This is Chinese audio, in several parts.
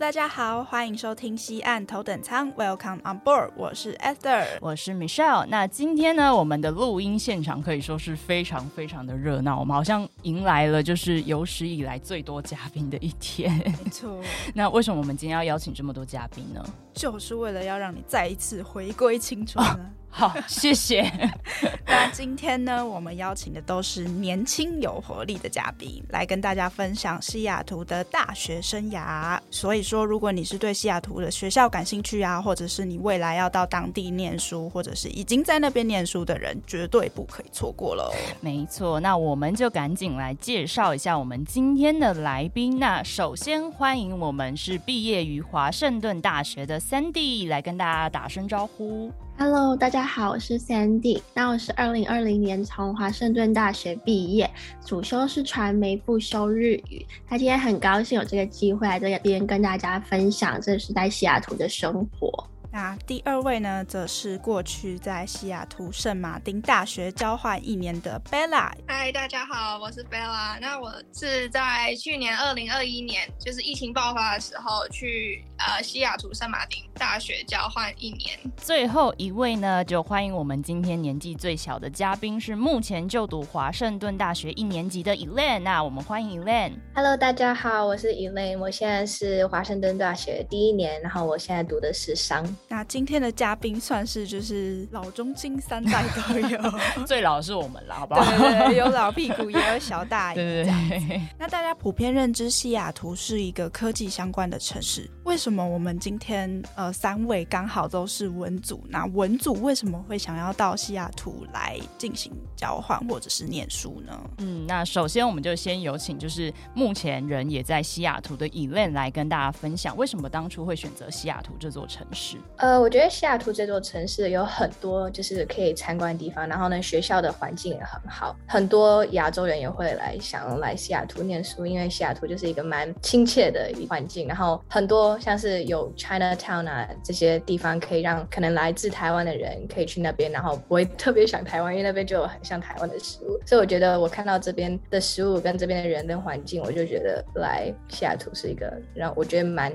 大家好，欢迎收听西岸头等舱，Welcome on board，我是 Esther，我是 Michelle。那今天呢，我们的录音现场可以说是非常非常的热闹，我们好像迎来了就是有史以来最多嘉宾的一天。没错，那为什么我们今天要邀请这么多嘉宾呢？就是为了要让你再一次回归青春呢。好，谢谢。那今天呢，我们邀请的都是年轻有活力的嘉宾，来跟大家分享西雅图的大学生涯。所以说，如果你是对西雅图的学校感兴趣啊，或者是你未来要到当地念书，或者是已经在那边念书的人，绝对不可以错过喽。没错，那我们就赶紧来介绍一下我们今天的来宾。那首先欢迎我们是毕业于华盛顿大学的 Sandy 来跟大家打声招呼。Hello，大家好，我是 Sandy。那我是二零二零年从华盛顿大学毕业，主修是传媒，不修日语。他今天很高兴有这个机会来这边跟大家分享这是在西雅图的生活。那第二位呢，则是过去在西雅图圣马丁大学交换一年的 Bella。嗨，大家好，我是 Bella。那我是在去年二零二一年，就是疫情爆发的时候，去呃西雅图圣马丁大学交换一年。最后一位呢，就欢迎我们今天年纪最小的嘉宾，是目前就读华盛顿大学一年级的 Elaine。那我们欢迎 Elaine。Hello，大家好，我是 Elaine。我现在是华盛顿大学第一年，然后我现在读的是商。那今天的嘉宾算是就是老中青三代都有，最老是我们了，好不好？对对，有老屁股，也有小大 爷。对对对。那大家普遍认知西雅图是一个科技相关的城市，为什么我们今天呃三位刚好都是文组？那文组为什么会想要到西雅图来进行交换或者是念书呢？嗯，那首先我们就先有请就是目前人也在西雅图的 Elaine 来跟大家分享，为什么当初会选择西雅图这座城市？呃，我觉得西雅图这座城市有很多就是可以参观的地方，然后呢，学校的环境也很好，很多亚洲人也会来想来西雅图念书，因为西雅图就是一个蛮亲切的环境，然后很多像是有 Chinatown 啊这些地方，可以让可能来自台湾的人可以去那边，然后不会特别想台湾，因为那边就有很像台湾的食物，所以我觉得我看到这边的食物跟这边的人跟环境，我就觉得来西雅图是一个让我觉得蛮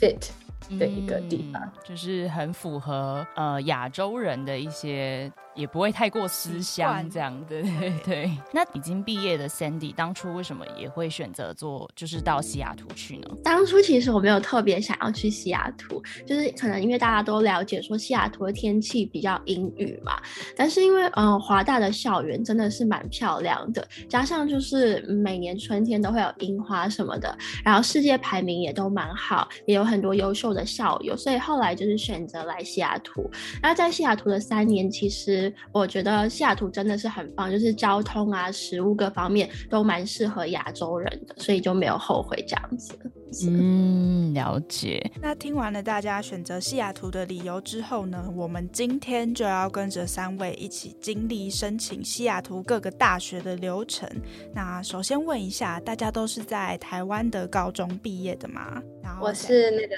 fit。的一个地方，就是很符合呃亚洲人的一些。也不会太过思乡这样，对对 对。那已经毕业的 Sandy，当初为什么也会选择做，就是到西雅图去呢？当初其实我没有特别想要去西雅图，就是可能因为大家都了解说西雅图的天气比较阴雨嘛。但是因为嗯华大的校园真的是蛮漂亮的，加上就是每年春天都会有樱花什么的，然后世界排名也都蛮好，也有很多优秀的校友，所以后来就是选择来西雅图。那在西雅图的三年，其实。我觉得西雅图真的是很棒，就是交通啊、食物各方面都蛮适合亚洲人的，所以就没有后悔这样子。嗯，了解。那听完了大家选择西雅图的理由之后呢，我们今天就要跟着三位一起经历申请西雅图各个大学的流程。那首先问一下，大家都是在台湾的高中毕业的吗？我是那个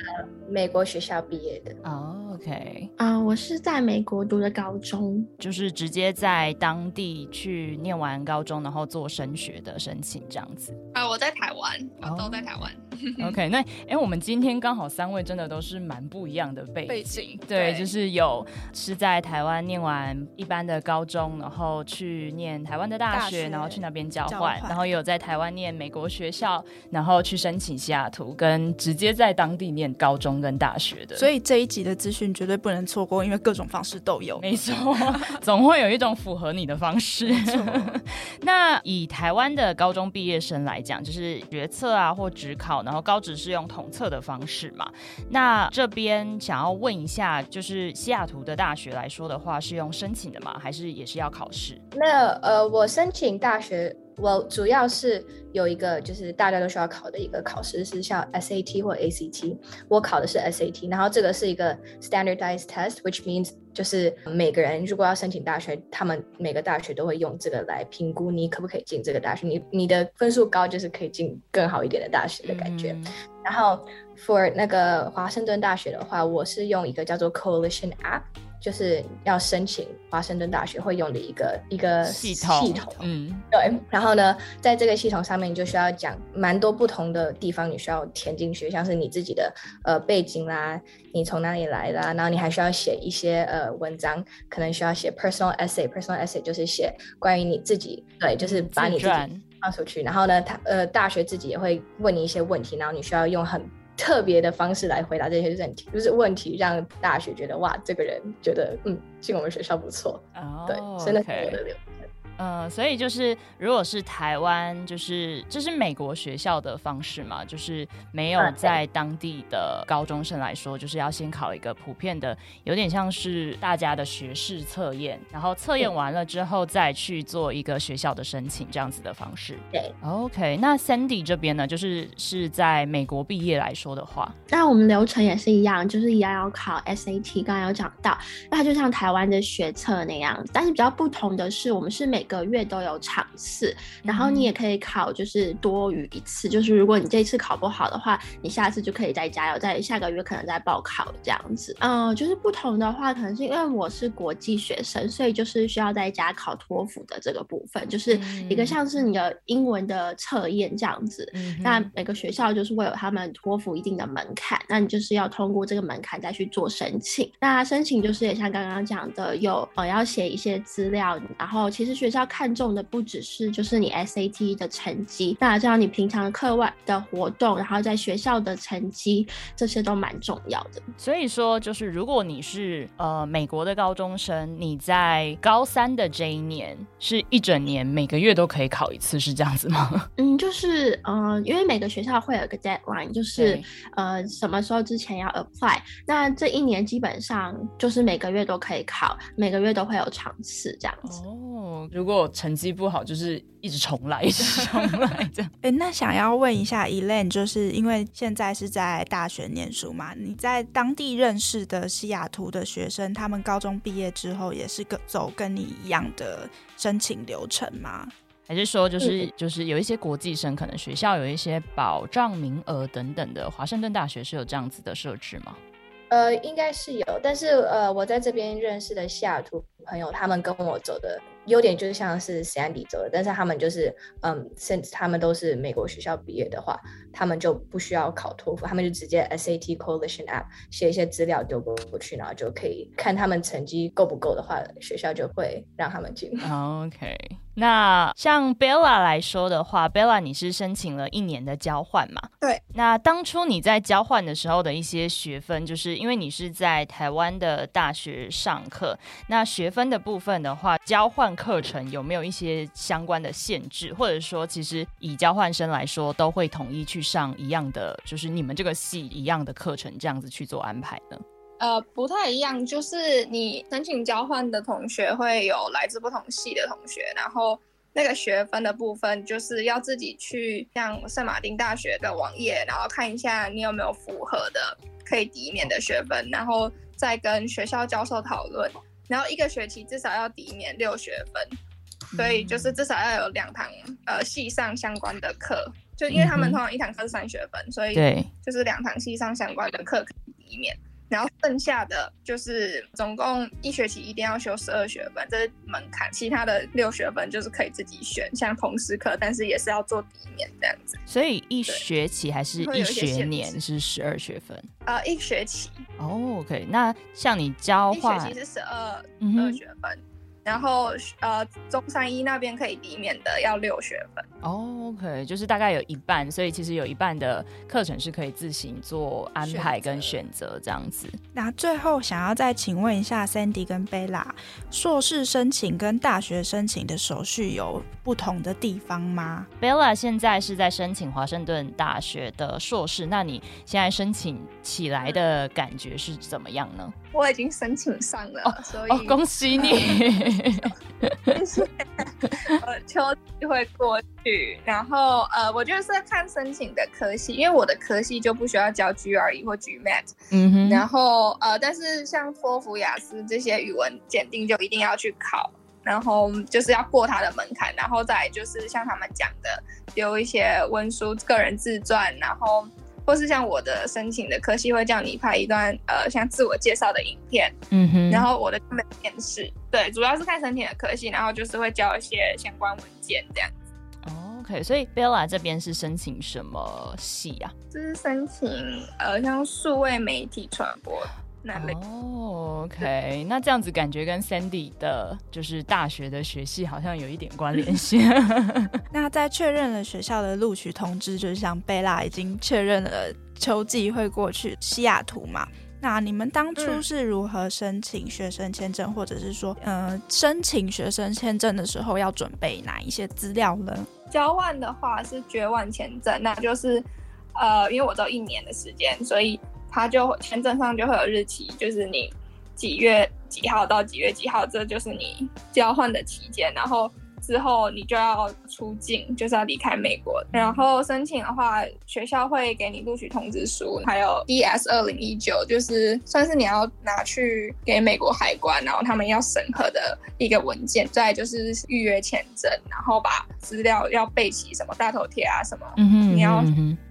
美国学校毕业的。哦，OK。啊，我是在美国读的高中，就是直接在当地去念完高中，然后做升学的申请这样子。啊，我在台湾，我都在台湾。OK，那哎，我们今天刚好三位真的都是蛮不一样的背景，对，就是有是在台湾念完一般的高中，然后去念台湾的大学，然后去那边交换，然后也有在台湾念美国学校，然后去申请西雅图，跟直接在当地念高中跟大学的。所以这一集的资讯绝对不能错过，因为各种方式都有。没错，总会有一种符合你的方式。那以台湾的高中毕业生来讲，就是决策啊或职考呢？然后高职是用统测的方式嘛？那这边想要问一下，就是西雅图的大学来说的话，是用申请的吗？还是也是要考试？那呃，我申请大学。我主要是有一个就是大家都需要考的一个考试，是像 SAT 或 ACT。我考的是 SAT，然后这个是一个 standardized test，which means 就是每个人如果要申请大学，他们每个大学都会用这个来评估你可不可以进这个大学。你你的分数高，就是可以进更好一点的大学的感觉。然后 for 那个华盛顿大学的话，我是用一个叫做 Coalition App。就是要申请华盛顿大学会用的一个一个系统，系统，嗯，对。然后呢，在这个系统上面，你就需要讲蛮多不同的地方，你需要填进去，像是你自己的呃背景啦，你从哪里来啦，然后你还需要写一些呃文章，可能需要写 personal essay，personal essay 就是写关于你自己，对，就是把你自己放出去。然后呢，他呃大学自己也会问你一些问题，然后你需要用很。特别的方式来回答这些问题，就是问题让大学觉得哇，这个人觉得嗯进我们学校不错，对，真的是我的流。嗯，所以就是如果是台湾，就是这是美国学校的方式嘛，就是没有在当地的高中生来说，就是要先考一个普遍的，有点像是大家的学士测验，然后测验完了之后再去做一个学校的申请，这样子的方式。对，OK，那 Sandy 这边呢，就是是在美国毕业来说的话，那我们流程也是一样，就是一样要考 SAT，刚刚有讲到，那它就像台湾的学测那样，但是比较不同的是，我们是每个月都有场次，然后你也可以考，就是多于一次。就是如果你这次考不好的话，你下次就可以再加油，在下个月可能再报考这样子。嗯，就是不同的话，可能是因为我是国际学生，所以就是需要在家考托福的这个部分，就是一个像是你的英文的测验这样子。那每个学校就是会有他们托福一定的门槛，那你就是要通过这个门槛再去做申请。那申请就是也像刚刚讲的，有呃要写一些资料，然后其实学校。看重的不只是就是你 SAT 的成绩，那这样你平常课外的活动，然后在学校的成绩，这些都蛮重要的。所以说，就是如果你是呃美国的高中生，你在高三的这一年是一整年每个月都可以考一次，是这样子吗？嗯，就是呃，因为每个学校会有一个 deadline，就是呃什么时候之前要 apply。那这一年基本上就是每个月都可以考，每个月都会有场次这样子。哦，如果成绩不好，就是一直重来，一直重来这样。哎，那想要问一下 Elaine，就是因为现在是在大学念书嘛？你在当地认识的西雅图的学生，他们高中毕业之后也是跟走跟你一样的申请流程吗？还是说，就是就是有一些国际生，可能学校有一些保障名额等等的？华盛顿大学是有这样子的设置吗？呃，应该是有，但是呃，我在这边认识的西雅图朋友，他们跟我走的。优点就是像是 Sandy 走的，但是他们就是嗯甚至他们都是美国学校毕业的话，他们就不需要考托福，他们就直接 SAT Coalition App 写一些资料丢过去，然后就可以看他们成绩够不够的话，学校就会让他们进。OK，那像 Bella 来说的话，Bella 你是申请了一年的交换嘛？对。那当初你在交换的时候的一些学分，就是因为你是在台湾的大学上课，那学分的部分的话，交换。课程有没有一些相关的限制，或者说，其实以交换生来说，都会统一去上一样的，就是你们这个系一样的课程，这样子去做安排呢？呃，不太一样，就是你申请交换的同学会有来自不同系的同学，然后那个学分的部分就是要自己去像圣马丁大学的网页，然后看一下你有没有符合的可以抵免的学分，然后再跟学校教授讨论。然后一个学期至少要抵免六学分，所以就是至少要有两堂呃系上相关的课，就因为他们通常一堂课是三学分，所以对就是两堂系上相关的课可以抵免。然后剩下的就是总共一学期一定要修十二学分，这是门槛。其他的六学分就是可以自己选，像同时课，但是也是要做底面这样子。所以一学期还是一学年是十二学分？呃，一学期。哦，OK。那像你交换，一学期是十二二学分。然后呃，中山一那边可以抵免的要六学分。哦 OK，就是大概有一半，所以其实有一半的课程是可以自行做安排跟选择这样子。那最后想要再请问一下，Sandy 跟贝拉，硕士申请跟大学申请的手续有不同的地方吗？Bella 现在是在申请华盛顿大学的硕士，那你现在申请起来的感觉是怎么样呢？我已经申请上了，所以恭喜你。谢谢。呃，秋季会过去，然后呃，我觉得是看申请的科系，因为我的科系就不需要交 GRE 或 GMAT，嗯哼，然后呃，但是像托福、雅思这些语文检定就一定要去考，然后就是要过它的门槛，然后再就是像他们讲的，丢一些文书、个人自传，然后。或是像我的申请的科系会叫你拍一段呃像自我介绍的影片，嗯哼，然后我的面试，对，主要是看申请的科系，然后就是会交一些相关文件这样子。OK，所以 Bella 这边是申请什么系啊？就是申请呃像数位媒体传播。哦，OK，那这样子感觉跟 Sandy 的，就是大学的学系好像有一点关联性。那在确认了学校的录取通知，就是像贝拉已经确认了秋季会过去西雅图嘛？那你们当初是如何申请学生签证，或者是说，呃，申请学生签证的时候要准备哪一些资料呢？交换的话是绝万签证，那就是，呃，因为我只有一年的时间，所以。他就签证上就会有日期，就是你几月几号到几月几号，这就是你交换的期间，然后。之后你就要出境，就是要离开美国。然后申请的话，学校会给你录取通知书，还有 DS 二零一九，就是算是你要拿去给美国海关，然后他们要审核的一个文件。再就是预约签证，然后把资料要备齐，什么大头贴啊，什么你要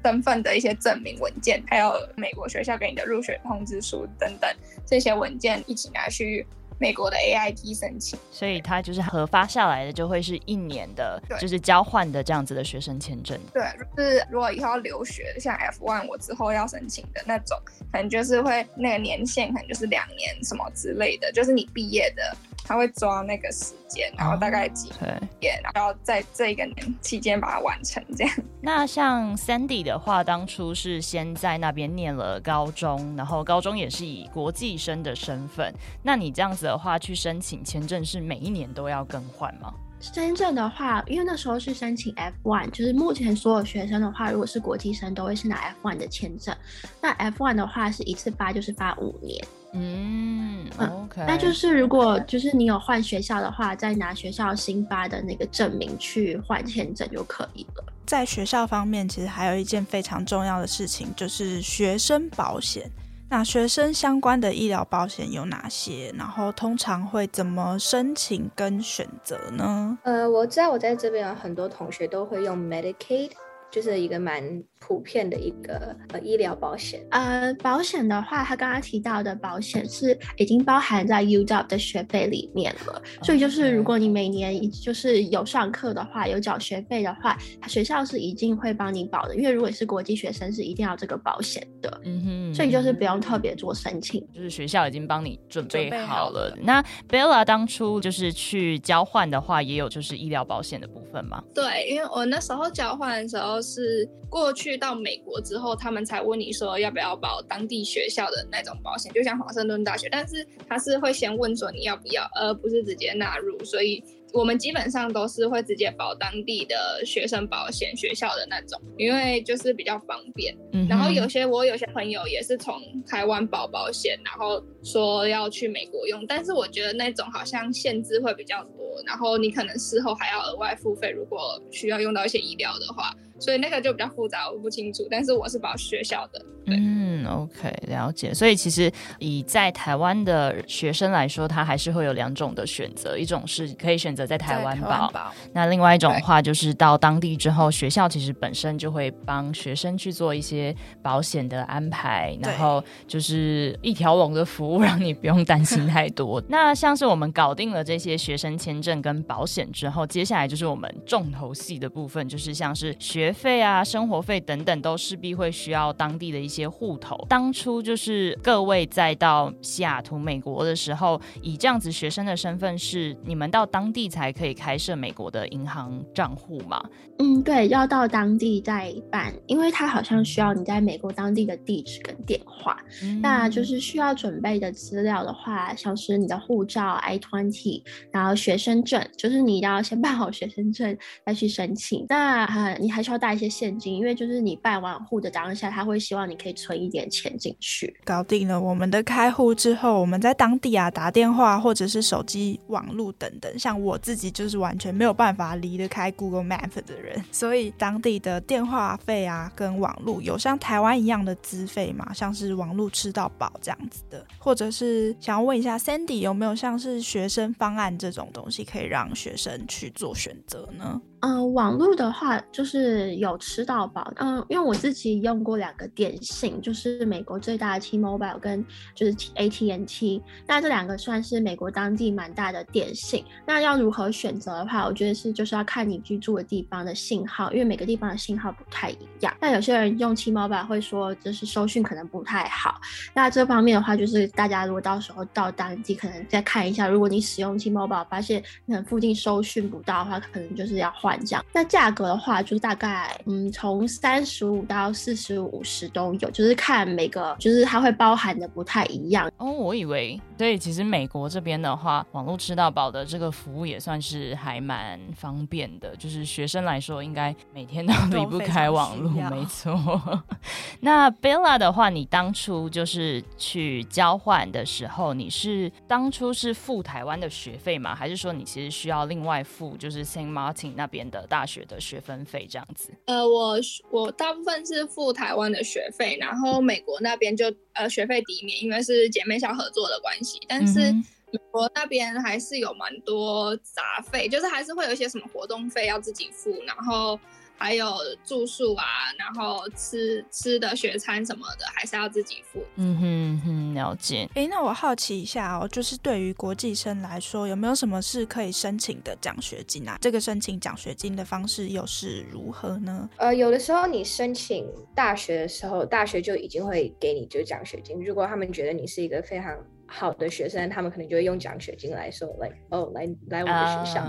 身份的一些证明文件，还有美国学校给你的入学通知书等等这些文件一起拿去。美国的 AIT 申请，所以它就是核发下来的就会是一年的，就是交换的这样子的学生签证。对，就是如果以后要留学，像 F1 我之后要申请的那种，可能就是会那个年限可能就是两年什么之类的，就是你毕业的。他会抓那个时间，然后大概几点，然后在这个年期间把它完成。这样。那像 Sandy 的话，当初是先在那边念了高中，然后高中也是以国际生的身份。那你这样子的话，去申请签证是每一年都要更换吗？签证的话，因为那时候是申请 F one，就是目前所有学生的话，如果是国际生，都会是拿 F one 的签证。那 F one 的话是一次发，就是发五年。嗯，OK，那就是如果就是你有换学校的话，再拿学校新发的那个证明去换签证就可以了。在学校方面，其实还有一件非常重要的事情，就是学生保险。那学生相关的医疗保险有哪些？然后通常会怎么申请跟选择呢？呃，我知道我在这边有很多同学都会用 Medicaid。就是一个蛮普遍的一个呃医疗保险。呃，保险的话，他刚刚提到的保险是已经包含在 U W 的学费里面了。所以就是如果你每年就是有上课的话，有缴学费的话，学校是一定会帮你保的。因为如果是国际学生，是一定要这个保险的。嗯哼。所以就是不用特别做申请，就是学校已经帮你准备好了。那 Bella 当初就是去交换的话，也有就是医疗保险的部分吗？对，因为我那时候交换的时候。是过去到美国之后，他们才问你说要不要保当地学校的那种保险，就像华盛顿大学，但是他是会先问说你要不要，而不是直接纳入，所以。我们基本上都是会直接保当地的学生保险学校的那种，因为就是比较方便。然后有些我有些朋友也是从台湾保保险，然后说要去美国用，但是我觉得那种好像限制会比较多，然后你可能事后还要额外付费，如果需要用到一些医疗的话，所以那个就比较复杂，我不清楚。但是我是保学校的。嗯，OK，了解。所以其实以在台湾的学生来说，他还是会有两种的选择，一种是可以选择在台湾保，那另外一种的话就是到当地之后，学校其实本身就会帮学生去做一些保险的安排，然后就是一条龙的服务，让你不用担心太多。那像是我们搞定了这些学生签证跟保险之后，接下来就是我们重头戏的部分，就是像是学费啊、生活费等等，都势必会需要当地的一些。户头，当初就是各位在到西雅图美国的时候，以这样子学生的身份，是你们到当地才可以开设美国的银行账户吗？嗯，对，要到当地再办，因为他好像需要你在美国当地的地址跟电话。那就是需要准备的资料的话，像是你的护照 I twenty，然后学生证，就是你要先办好学生证再去申请。那呃你还需要带一些现金，因为就是你办完户的当下，他会希望你可以存一点钱进去。搞定了我们的开户之后，我们在当地啊打电话或者是手机网络等等，像我自己就是完全没有办法离得开 Google Map 的人，所以当地的电话费啊跟网络有像台湾一样的资费嘛，像是网络吃到饱这样子的，或者是想要问一下 Sandy 有没有像是学生方案这种东西可以让学生去做选择呢？嗯，网络的话就是有吃到饱。嗯，因为我自己用过两个电信，就是美国最大的 T-Mobile 跟就是 AT&T。那这两个算是美国当地蛮大的电信。那要如何选择的话，我觉得是就是要看你居住的地方的信号，因为每个地方的信号不太一样。那有些人用 T-Mobile 会说就是收讯可能不太好。那这方面的话，就是大家如果到时候到当地，可能再看一下，如果你使用 T-Mobile 发现可能附近收讯不到的话，可能就是要换。这样，那价格的话，就是大概嗯，从三十五到四十五十都有，就是看每个，就是它会包含的不太一样。哦，我以为，对，其实美国这边的话，网络吃到饱的这个服务也算是还蛮方便的，就是学生来说，应该每天都 离不开网络，没错。那 Bella 的话，你当初就是去交换的时候，你是当初是付台湾的学费吗？还是说你其实需要另外付，就是 Saint Martin 那边？的大学的学分费这样子，呃，我我大部分是付台湾的学费，然后美国那边就呃学费抵免，因为是姐妹校合作的关系，但是美国那边还是有蛮多杂费，就是还是会有一些什么活动费要自己付，然后。还有住宿啊，然后吃吃的学餐什么的，还是要自己付。嗯哼哼，了解。哎，那我好奇一下哦，就是对于国际生来说，有没有什么是可以申请的奖学金啊？这个申请奖学金的方式又是如何呢？呃，有的时候你申请大学的时候，大学就已经会给你就奖学金。如果他们觉得你是一个非常好的学生，他们可能就会用奖学金来说，like 哦，来来我们学校。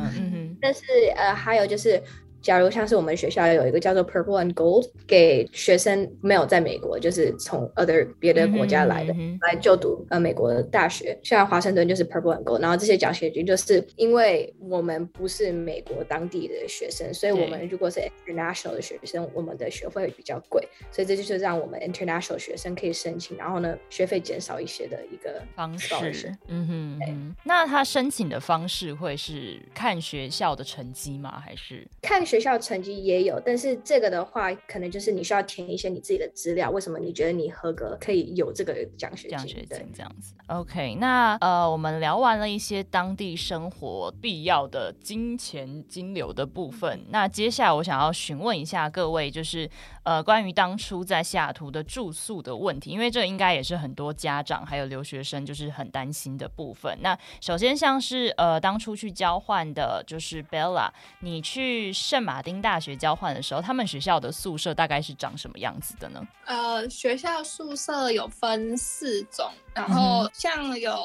但是呃，还有就是。假如像是我们学校有一个叫做 Purple and Gold，给学生没有在美国，就是从 other 别的国家来的来就读呃美国的大学，像华盛顿就是 Purple and Gold，然后这些奖学金就是因为我们不是美国当地的学生，所以我们如果是 international 的学生，我们的学费比较贵，所以这就是让我们 international 学生可以申请，然后呢学费减少一些的一个方式。嗯哼，那他申请的方式会是看学校的成绩吗？还是看？学校成绩也有，但是这个的话，可能就是你需要填一些你自己的资料。为什么你觉得你合格可以有这个奖学金？奖学金这样子。OK，那呃，我们聊完了一些当地生活必要的金钱金流的部分，那接下来我想要询问一下各位，就是呃，关于当初在西雅图的住宿的问题，因为这应该也是很多家长还有留学生就是很担心的部分。那首先像是呃，当初去交换的，就是 Bella，你去圣马丁大学交换的时候，他们学校的宿舍大概是长什么样子的呢？呃，学校宿舍有分四种，然后像有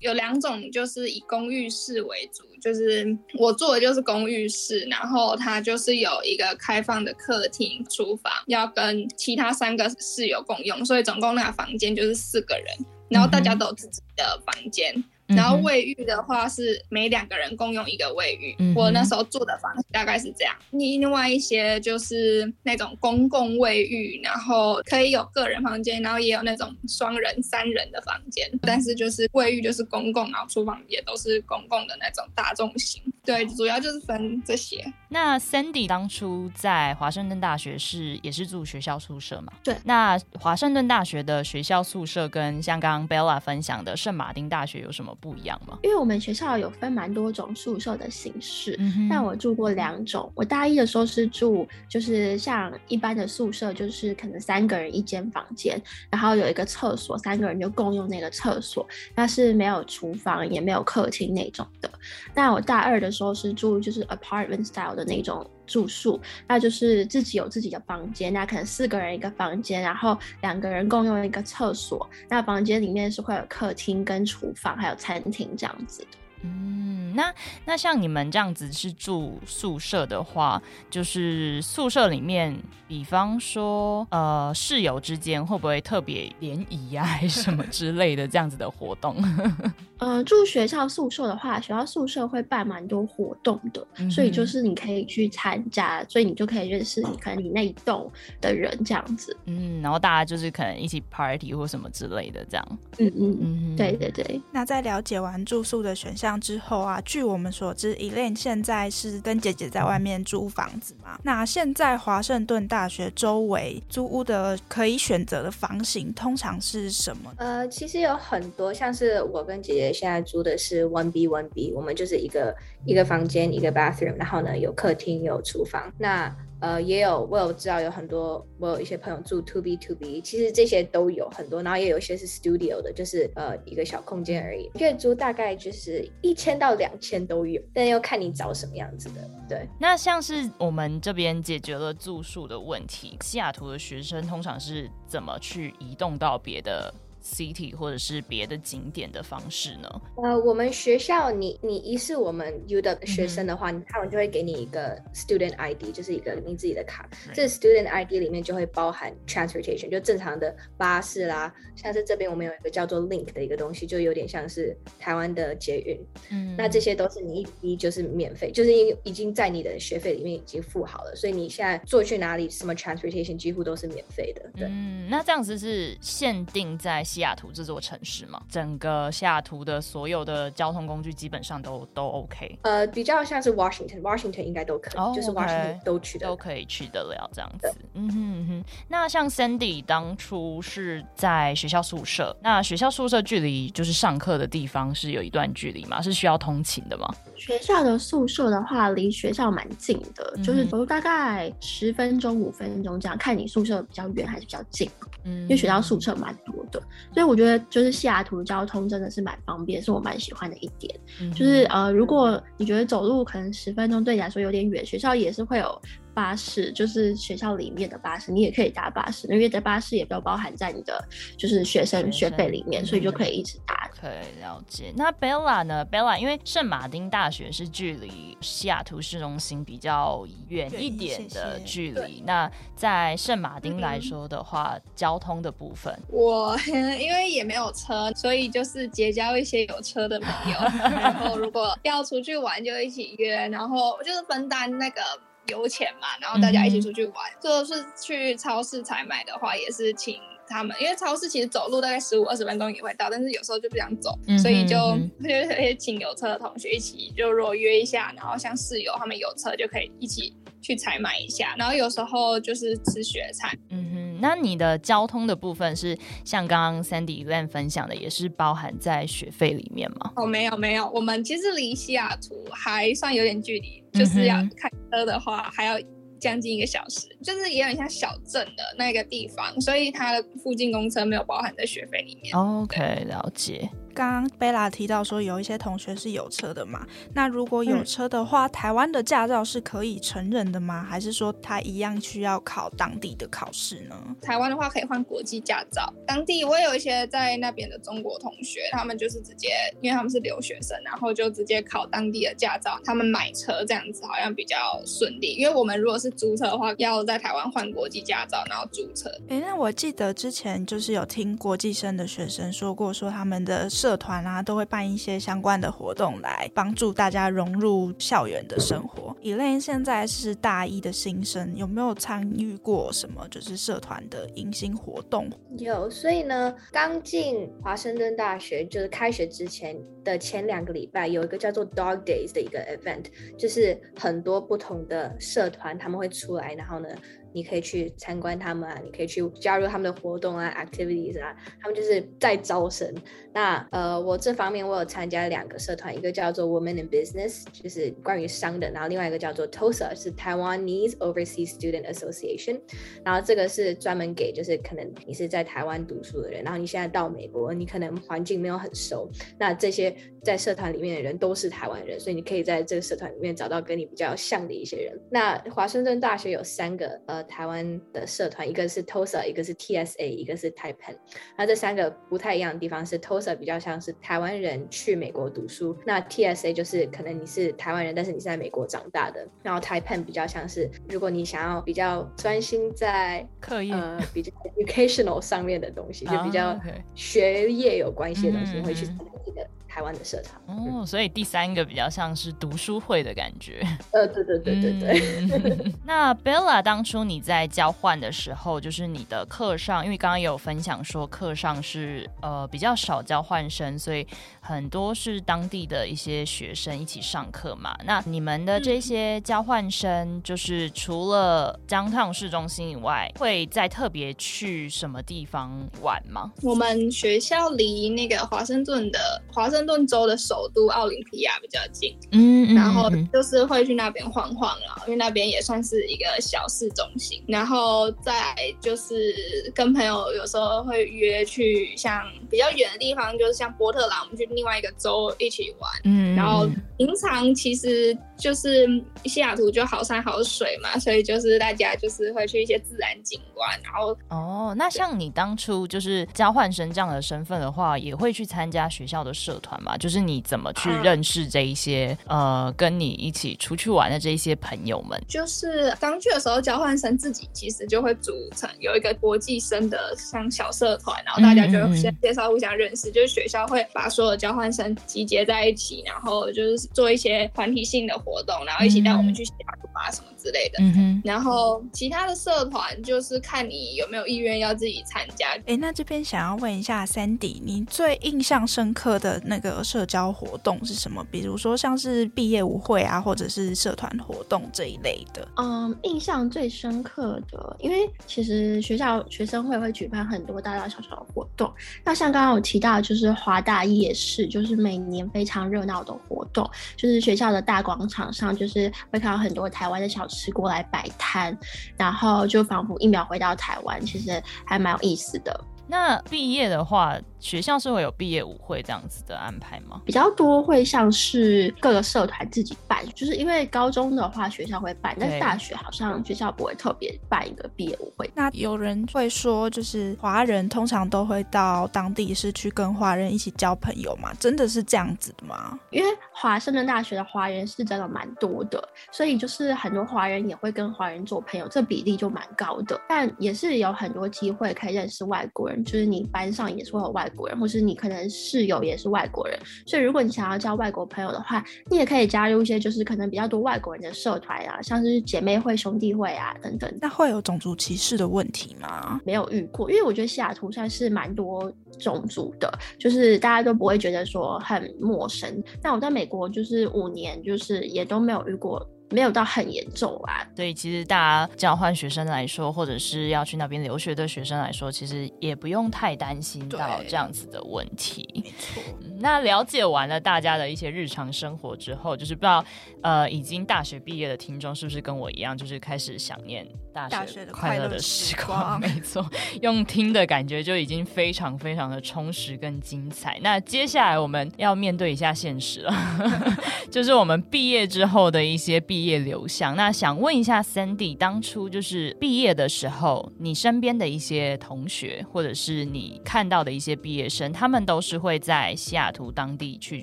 有两种就是以公寓室为主，就是我住的就是公寓室，然后它就是有一个开放的客厅、厨房，要跟其他三个室友共用，所以总共那个房间就是四个人，然后大家都有自己的房间。然后卫浴的话是每两个人共用一个卫浴，我那时候住的房大概是这样。你另外一些就是那种公共卫浴，然后可以有个人房间，然后也有那种双人、三人的房间。但是就是卫浴就是公共，然后厨房也都是公共的那种大众型。对，主要就是分这些。那 Sandy 当初在华盛顿大学是也是住学校宿舍嘛？对。那华盛顿大学的学校宿舍跟像刚刚 Bella 分享的圣马丁大学有什么？不一样吗？因为我们学校有分蛮多种宿舍的形式，但我住过两种。我大一的时候是住，就是像一般的宿舍，就是可能三个人一间房间，然后有一个厕所，三个人就共用那个厕所，那是没有厨房也没有客厅那种的。那我大二的时候是住就是 apartment style 的那种。住宿，那就是自己有自己的房间，那可能四个人一个房间，然后两个人共用一个厕所。那房间里面是会有客厅跟厨房，还有餐厅这样子的。嗯，那那像你们这样子是住宿舍的话，就是宿舍里面，比方说呃室友之间会不会特别联谊呀，还是什么之类的这样子的活动？呃，住学校宿舍的话，学校宿舍会办蛮多活动的，所以就是你可以去参加，所以你就可以认识你可能你那一栋的人这样子。嗯，然后大家就是可能一起 party 或什么之类的这样。嗯嗯嗯，对对对。那在了解完住宿的选项之后啊，据我们所知，Elaine 现在是跟姐姐在外面租房子嘛？那现在华盛顿大学周围租屋的可以选择的房型通常是什么？呃，其实有很多，像是我跟姐姐。现在租的是 one B one B，我们就是一个一个房间一个 bathroom，然后呢有客厅有厨房。那呃也有我有知道有很多我有一些朋友住 two B two B，其实这些都有很多，然后也有一些是 studio 的，就是呃一个小空间而已。月租大概就是一千到两千都有，但要看你找什么样子的。对，那像是我们这边解决了住宿的问题，西雅图的学生通常是怎么去移动到别的？city 或者是别的景点的方式呢？呃，我们学校，你你一是我们 U 的学生的话，他们就会给你一个 student ID，就是一个你自己的卡。这 student ID 里面就会包含 transportation，就正常的巴士啦。像是这边我们有一个叫做 Link 的一个东西，就有点像是台湾的捷运。嗯，那这些都是你一一就是免费，就是已已经在你的学费里面已经付好了，所以你现在坐去哪里，什么 transportation 几乎都是免费的。对，嗯，那这样子是限定在。西雅图这座城市嘛，整个西雅图的所有的交通工具基本上都都 OK。呃，比较像是 Washington，Washington 应该都可以，就是 Washington 都去都可以去得了这样子。嗯哼哼。那像 Sandy 当初是在学校宿舍，那学校宿舍距离就是上课的地方是有一段距离吗？是需要通勤的吗？学校的宿舍的话，离学校蛮近的，就是走路大概十分钟、五分钟这样，看你宿舍比较远还是比较近。嗯，因为学校宿舍蛮多的。所以我觉得就是西雅图交通真的是蛮方便，是我蛮喜欢的一点。就是呃，如果你觉得走路可能十分钟对你来说有点远，学校也是会有。巴士就是学校里面的巴士，你也可以搭巴士，因为这巴士也都包含在你的就是学生学费里面，所以就可以一直搭。可以了解。那 Bella 呢？Bella 因为圣马丁大学是距离西雅图市中心比较远一点的距离。那在圣马丁来说的话，交通的部分，我 因为也没有车，所以就是结交一些有车的朋友，然后如果要出去玩就一起约，然后就是分担那个。油钱嘛，然后大家一起出去玩，就是去超市采买的话，也是请他们，因为超市其实走路大概十五二十分钟也会到，但是有时候就不想走，所以就就请有车的同学一起，就如果约一下，然后像室友他们有车就可以一起去采买一下，然后有时候就是吃雪菜。嗯哼，那你的交通的部分是像刚刚 Sandy Lan 分享的，也是包含在学费里面吗？哦，没有没有，我们其实离西雅图还算有点距离。就是要开车的话，还要将近一个小时，就是也有像小镇的那个地方，所以它的附近公车没有包含在学费里面。OK，了解。刚刚贝拉提到说有一些同学是有车的嘛？那如果有车的话，台湾的驾照是可以承认的吗？还是说他一样需要考当地的考试呢？台湾的话可以换国际驾照，当地我有一些在那边的中国同学，他们就是直接，因为他们是留学生，然后就直接考当地的驾照。他们买车这样子好像比较顺利，因为我们如果是租车的话，要在台湾换国际驾照，然后租车。哎，那我记得之前就是有听国际生的学生说过，说他们的。社团啊，都会办一些相关的活动来帮助大家融入校园的生活。以类现在是大一的新生，有没有参与过什么就是社团的迎新活动？有，所以呢，刚进华盛顿大学就是开学之前的前两个礼拜，有一个叫做 Dog Days 的一个 event，就是很多不同的社团他们会出来，然后呢。你可以去参观他们啊，你可以去加入他们的活动啊，activities 啊，他们就是在招生。那呃，我这方面我有参加两个社团，一个叫做 Women in Business，就是关于商的，然后另外一个叫做 TOSA，是 Taiwanese Overseas Student Association，然后这个是专门给就是可能你是在台湾读书的人，然后你现在到美国，你可能环境没有很熟，那这些在社团里面的人都是台湾人，所以你可以在这个社团里面找到跟你比较像的一些人。那华盛顿大学有三个呃台湾的社团，一个是 TOSA，一个是 TSA，一个是 Taipan。那这三个不太一样的地方是，TOSA 比较像是台湾人去美国读书，那 TSA 就是可能你是台湾人，但是你是在美国长大的。然后 Taipan 比较像是如果你想要比较专心在课业呃比较 educational 上面的东西，就比较学业有关系的东西，会去嗯参加这个台湾的社团。哦，所以第三个比较像是读书会的感觉。呃，对对对对对。嗯 那 Bella 当初你在交换的时候，就是你的课上，因为刚刚也有分享说课上是呃比较少交换生，所以很多是当地的一些学生一起上课嘛。那你们的这些交换生，就是除了江烫市中心以外，会再特别去什么地方玩吗？我们学校离那个华盛顿的华盛顿州的首都奥林匹亚比较近，嗯然后就是会去那边晃晃啦，因为那边也算是一个小市中心。然后再就是跟朋友有时候会约去像比较远的地方，就是像波特兰，我们去另外一个州一起玩。嗯然后平常其实就是西雅图就好山好水嘛，所以就是大家就是会去一些自然景观，然后哦，那像你当初就是交换生这样的身份的话，也会去参加学校的社团嘛？就是你怎么去啊认识这一些、呃跟你一起出去玩的这一些朋友们？就是刚去的时候，交换生自己其实就会组成有一个国际生的像小社团，然后大家就会先介绍互相认识，就是学校会把所有交换生集结在一起，然后就是做一些团体性的活动，然后一起带我们去西雅图啊什么之类的。嗯哼，然后其他的社团就是看你有没有意愿要自己参加。哎，那这边想要问一下 Sandy，你最印象深刻的那个社交活动是什么？比如说像是毕业舞会啊，或者是社团活动这一类的。嗯，印象最深刻的，因为其实学校学生会会举办很多大大小小的活动。那像刚刚我提到，就是华大夜市，就是每年非常热闹的活动，就是学校的大广场上，就是会看到很多台湾的小吃过来摆摊，然后就仿佛一秒回到台湾，其实还蛮有意思的。那毕业的话，学校是会有毕业舞会这样子的安排吗？比较多会像是各个社团自己办，就是因为高中的话学校会办，但是大学好像学校不会特别办一个毕业舞会。那有人会说，就是华人通常都会到当地是去跟华人一起交朋友嘛？真的是这样子的吗？因为华盛顿大学的华人是真的蛮多的，所以就是很多华人也会跟华人做朋友，这比例就蛮高的。但也是有很多机会可以认识外国人，就是你班上也是会有外国人，或是你可能室友也是外国人。所以如果你想要交外国朋友的话，你也可以加入一些就是可能比较多外国人的社团啊，像是姐妹会、兄弟会啊等等。那会有种族歧视的问题吗？没有遇过，因为我觉得西雅图算是蛮多种族的，就是大家都不会觉得说很陌生。但我在美国就是五年，就是也都没有遇过，没有到很严重啊。所以其实大家交换学生来说，或者是要去那边留学的学生来说，其实也不用太担心到这样子的问题。没错，嗯那了解完了大家的一些日常生活之后，就是不知道呃，已经大学毕业的听众是不是跟我一样，就是开始想念大大学的快乐的时光？没错，用听的感觉就已经非常非常的充实跟精彩。那接下来我们要面对一下现实了，就是我们毕业之后的一些毕业流向。那想问一下 Sandy，当初就是毕业的时候，你身边的一些同学，或者是你看到的一些毕业生，他们都是会在西雅图当地去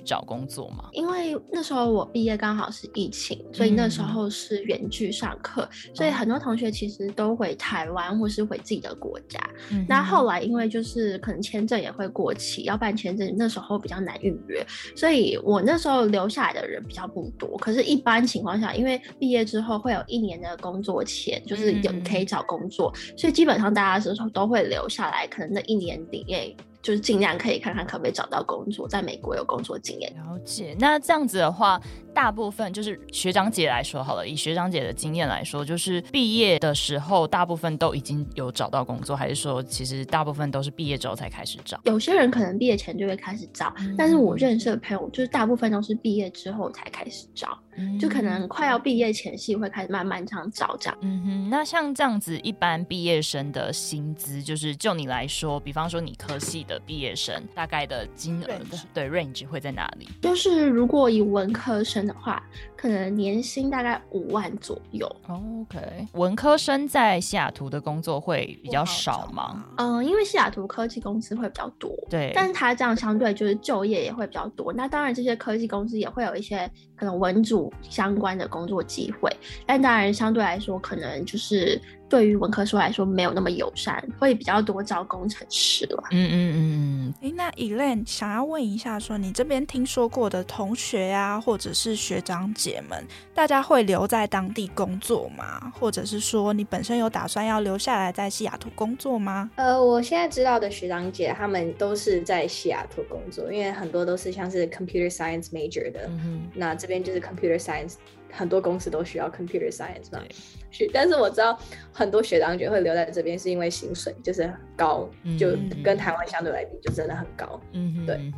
找工作吗？因为那时候我毕业刚好是疫情，所以那时候是远距上课，所以很多同学其实都回台湾或是回自己的国家。嗯那后来因为就是可能签证也会过期，要办签证那时候比较难预约，所以我那时候留下来的人比较不多。可是，一般情况下，因为毕业之后会有一年的工作签，就是有嗯可以找工作，所以基本上大家是都会留下来，可能那一年里面就是尽量可以看看可不可以找到工作，在美国有工作经验。了解，那这样子的话，大部分就是学长姐来说好了，以学长姐的经验来说，就是毕业的时候，大部分都已经有找到工作，还是说其实大部分都是毕业之后才开始找？有些人可能毕业前就会开始找，但是我认识的朋友就是大部分都是毕业之后才开始找。就可能快要毕业前夕会开始慢慢这样找这样。嗯哼，那像这样子，一般毕业生的薪资，就是就你来说，比方说你科系的毕业生，大概的金额的对 range 会在哪里？就是如果以文科生的话，可能年薪大概五万左右。OK，文科生在西雅图的工作会比较少吗？嗯，因为西雅图科技公司会比较多，对，但是它这样相对就是就业也会比较多。那当然，这些科技公司也会有一些可能文组相关的工作机会，但当然相对来说，可能就是。对于文科生来说没有那么友善，会比较多招工程师了。嗯嗯嗯嗯。哎，那 Elaine 想要问一下，说你这边听说过的同学呀，或者是学长姐们，大家会留在当地工作吗？或者是说你本身有打算要留下来在西雅图工作吗？呃，我现在知道的学长姐他们都是在西雅图工作，因为很多都是像是 computer science major 的。嗯那这边就是 computer science。很多公司都需要 computer science 嘛，是，但是我知道很多学长姐会留在这边，是因为薪水就是高，就跟台湾相对来比就真的很高。嗯，对。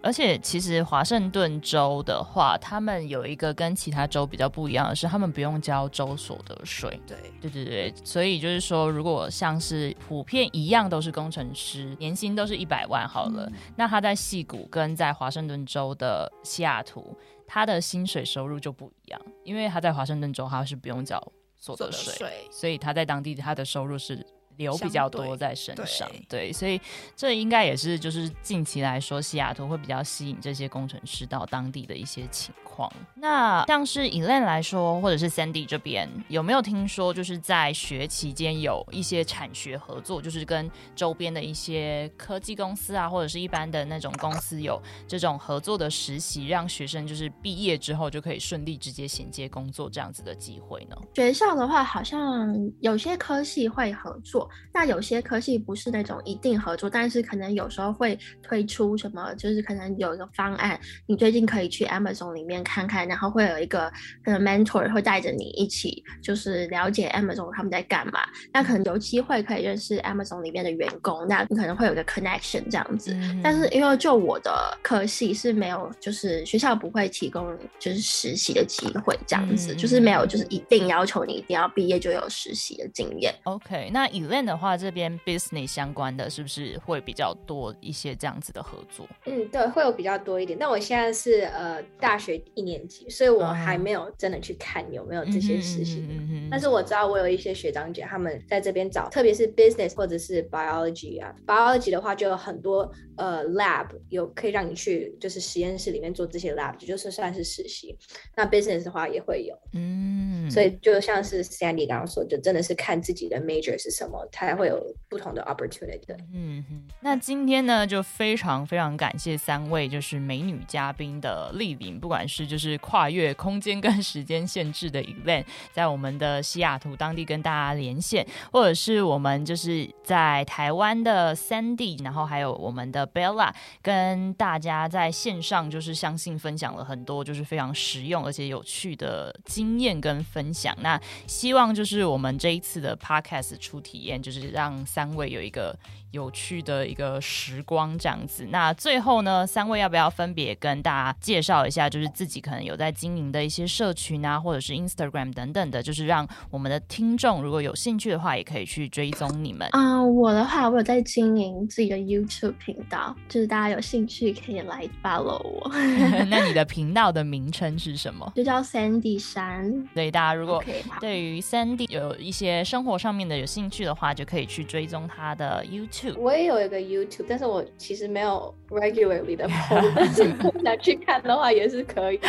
而且其实华盛顿州的话，他们有一个跟其他州比较不一样的是，他们不用交州所得税。对，对对对。所以就是说，如果像是普遍一样都是工程师，年薪都是一百万好了，那他在戏谷跟在华盛顿州的西雅图。他的薪水收入就不一样，因为他在华盛顿州他是不用缴所得税，所以他在当地他的收入是。留比较多在身上，对，所以这应该也是就是近期来说，西雅图会比较吸引这些工程师到当地的一些情况。那像是 Elaine 来说，或者是 Sandy 这边，有没有听说就是在学期间有一些产学合作，就是跟周边的一些科技公司啊，或者是一般的那种公司有这种合作的实习，让学生就是毕业之后就可以顺利直接衔接工作这样子的机会呢？学校的话，好像有些科系会合作。那有些科系不是那种一定合作，但是可能有时候会推出什么，就是可能有一个方案，你最近可以去 Amazon 里面看看，然后会有一个可能 mentor 会带着你一起，就是了解 Amazon 他们在干嘛。那可能有机会可以认识 Amazon 里面的员工，那你可能会有个 connection 这样子。但是因为就我的科系是没有，就是学校不会提供就是实习的机会这样子，就是没有就是一定要求你一定要毕业就有实习的经验。OK，那 e l a n 的话，这边 business 相关的是不是会比较多一些这样子的合作？嗯，对，会有比较多一点。但我现在是呃大学一年级，所以我还没有真的去看有没有这些实习。但是我知道我有一些学长姐他们在这边找，特别是 business 或者是 biology 啊，biology 的话就有很多呃 lab 有可以让你去就是实验室里面做这些 lab，就是算是实习。那 business 的话也会有，嗯，所以就像是 Sandy 刚刚说，就真的是看自己的 major 是什么。才会有不同的 opportunity。嗯哼，那今天呢，就非常非常感谢三位就是美女嘉宾的莅临，不管是就是跨越空间跟时间限制的 event，在我们的西雅图当地跟大家连线，或者是我们就是在台湾的 Sandy，然后还有我们的 Bella，跟大家在线上就是相信分享了很多就是非常实用而且有趣的经验跟分享。那希望就是我们这一次的 podcast 出体验。就是让三位有一个。有趣的一个时光这样子，那最后呢，三位要不要分别跟大家介绍一下，就是自己可能有在经营的一些社群啊，或者是 Instagram 等等的，就是让我们的听众如果有兴趣的话，也可以去追踪你们。啊，我的话，我有在经营自己的 YouTube 频道，就是大家有兴趣可以来 follow 我。那你的频道的名称是什么？就叫 Sandy 山。所以大家如果对于 Sandy 有一些生活上面的有兴趣的话，就可以去追踪他的 YouTube。我也有一个 YouTube，但是我其实没有 regularly 的 post，但是想去看的话也是可以。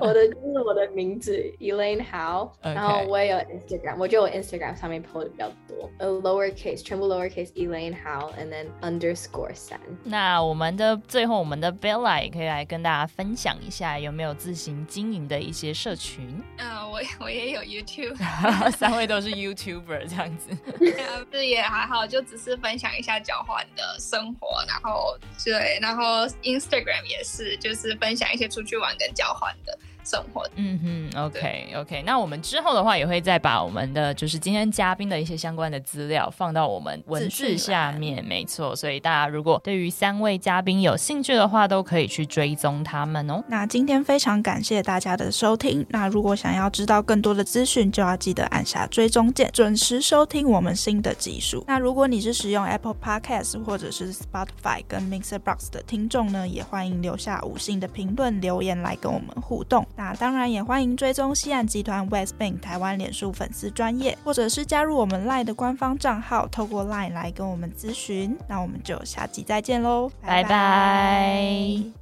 我的就是我的名字 Elaine How，然后我也有 Instagram，我觉得我 Instagram 上面 post 比较多，呃 lowercase 全部 lowercase Elaine How，and then underscore 三。那我们的最后，我们的 Bella 也可以来跟大家分享一下，有没有自行经营的一些社群？嗯，我我也有 YouTube，三位都是 YouTuber 这样子，是也还好，就只是分享一下。交换的生活，然后对，然后 Instagram 也是，就是分享一些出去玩跟交换的。生活。嗯哼，OK OK，那我们之后的话也会再把我们的就是今天嘉宾的一些相关的资料放到我们文字下面，没错。所以大家如果对于三位嘉宾有兴趣的话，都可以去追踪他们哦。那今天非常感谢大家的收听。那如果想要知道更多的资讯，就要记得按下追踪键，准时收听我们新的技术。那如果你是使用 Apple Podcast 或者是 Spotify 跟 Mixer Box 的听众呢，也欢迎留下五星的评论留言来跟我们互动。那当然也欢迎追踪西岸集团 West Bank 台湾脸书粉丝专业，或者是加入我们 Line 的官方账号，透过 Line 来跟我们咨询。那我们就下集再见喽，拜拜。